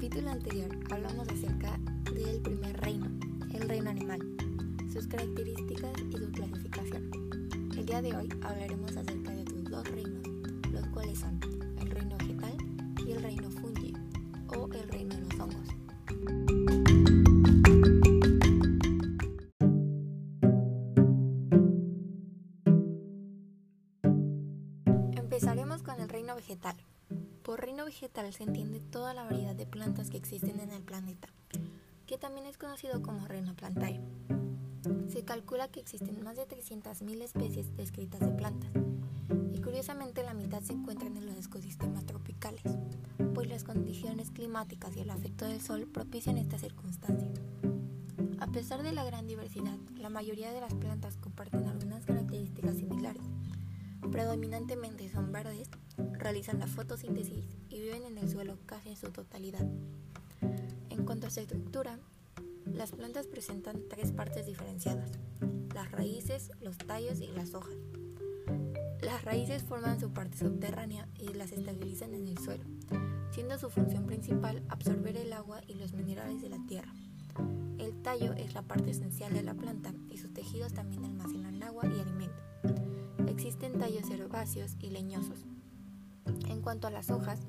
capítulo anterior hablamos acerca del primer reino, el reino animal, sus características y su clasificación. El día de hoy hablaremos acerca de sus dos reinos, los cuales son el reino vegetal y el reino fungi o el reino vegetal se entiende toda la variedad de plantas que existen en el planeta, que también es conocido como reino plantae. Se calcula que existen más de 300.000 especies descritas de plantas, y curiosamente la mitad se encuentran en los ecosistemas tropicales, pues las condiciones climáticas y el afecto del sol propician esta circunstancia. A pesar de la gran diversidad, la mayoría de las plantas comparten algunas características similares. Predominantemente son verdes, realizan la fotosíntesis y viven en el suelo casi en su totalidad. En cuanto a su estructura, las plantas presentan tres partes diferenciadas, las raíces, los tallos y las hojas. Las raíces forman su parte subterránea y las estabilizan en el suelo, siendo su función principal absorber el agua y los minerales de la tierra. El tallo es la parte esencial de la planta y sus tejidos también almacenan agua y alimento. Existen tallos herbáceos y leñosos, en cuanto a las hojas,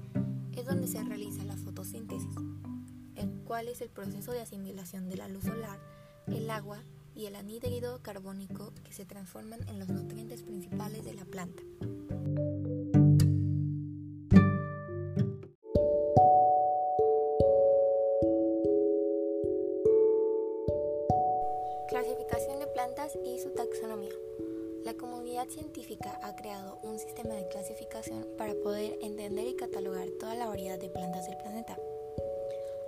es donde se realiza la fotosíntesis, el cual es el proceso de asimilación de la luz solar, el agua y el anhídrido carbónico que se transforman en los nutrientes principales de la planta. Científica ha creado un sistema de clasificación para poder entender y catalogar toda la variedad de plantas del planeta.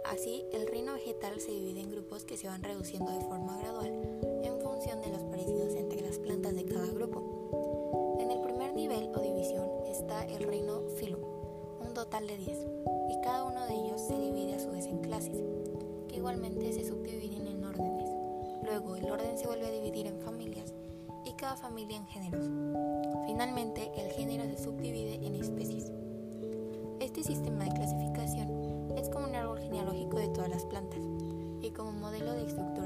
Así, el reino vegetal se divide en grupos que se van reduciendo de forma gradual en función de los parecidos entre las plantas de cada grupo. En el primer nivel o división está el reino Phylum, un total de 10, y cada uno de ellos se divide a su vez en clases, que igualmente se subdividen en órdenes. Luego el orden se vuelve a dividir en familias y cada familia en géneros. Finalmente, el género se subdivide en especies. Este sistema de clasificación es como un árbol genealógico de todas las plantas y como modelo de estructuración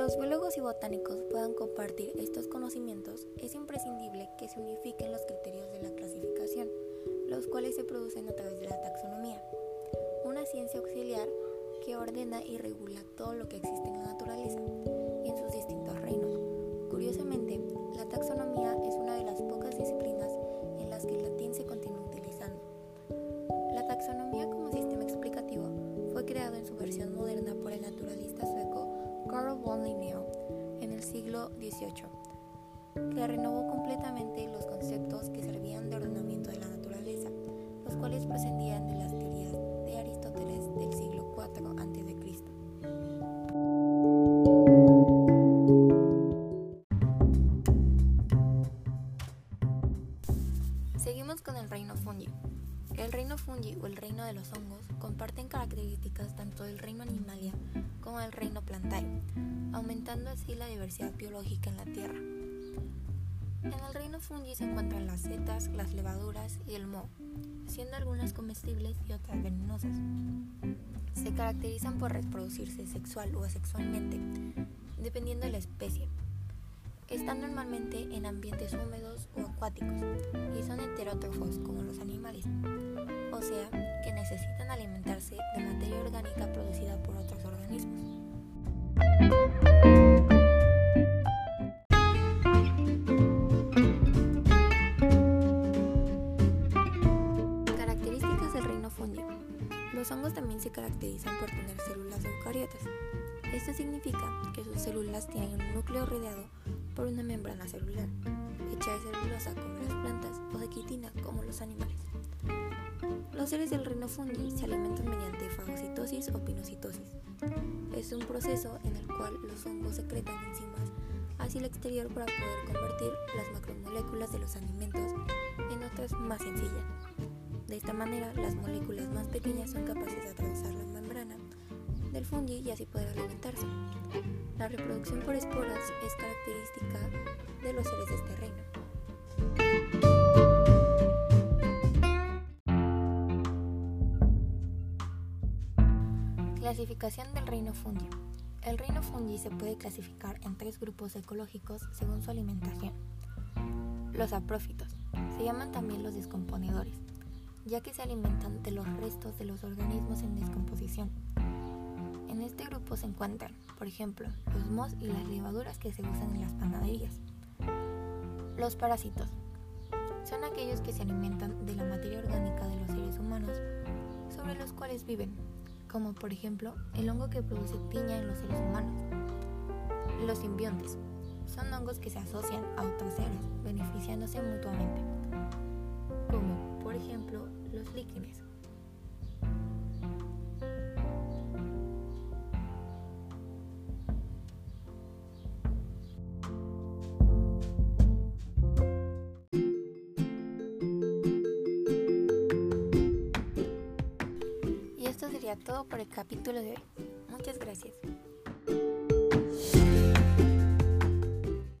los biólogos y botánicos puedan compartir estos conocimientos, es imprescindible que se unifiquen los criterios de la clasificación, los cuales se producen a través de la taxonomía, una ciencia auxiliar que ordena y regula todo lo que existe en la naturaleza y en sus distintos reinos. Curiosamente, la taxonomía Que renovó completamente los conceptos que servían de ordenamiento de la naturaleza, los cuales procedían de las teorías de Aristóteles del siglo IV a.C. comparten características tanto del reino animalia como del reino plantae, aumentando así la diversidad biológica en la Tierra. En el reino fungi se encuentran las setas, las levaduras y el moho, siendo algunas comestibles y otras venenosas. Se caracterizan por reproducirse sexual o asexualmente, dependiendo de la especie. Están normalmente en ambientes húmedos y son heterótrofos como los animales, o sea, que necesitan alimentarse de materia orgánica producida por otros organismos. Características del reino fungi. Los hongos también se caracterizan por tener células eucariotas. Esto significa que sus células tienen un núcleo rodeado por una membrana celular, hecha de celulosa como las plantas o de quitina como los animales. Los seres del reino fungi se alimentan mediante fagocitosis o pinocitosis. Es un proceso en el cual los hongos secretan enzimas hacia el exterior para poder convertir las macromoléculas de los alimentos en otras más sencillas. De esta manera, las moléculas más pequeñas son capaces de atravesar la membrana del fungi y así poder alimentarse. La reproducción por esporas es característica de los seres de este reino. Clasificación del reino fungi. El reino fungi se puede clasificar en tres grupos ecológicos según su alimentación. Los aprófitos se llaman también los descomponedores, ya que se alimentan de los restos de los organismos en descomposición. En este grupo se encuentran, por ejemplo, los mohos y las levaduras que se usan en las panaderías. Los parásitos son aquellos que se alimentan de la materia orgánica de los seres humanos sobre los cuales viven, como por ejemplo el hongo que produce piña en los seres humanos. Los simbiontes son hongos que se asocian a otros seres, beneficiándose mutuamente, como por ejemplo los líquenes. Todo por el capítulo de hoy. Muchas gracias.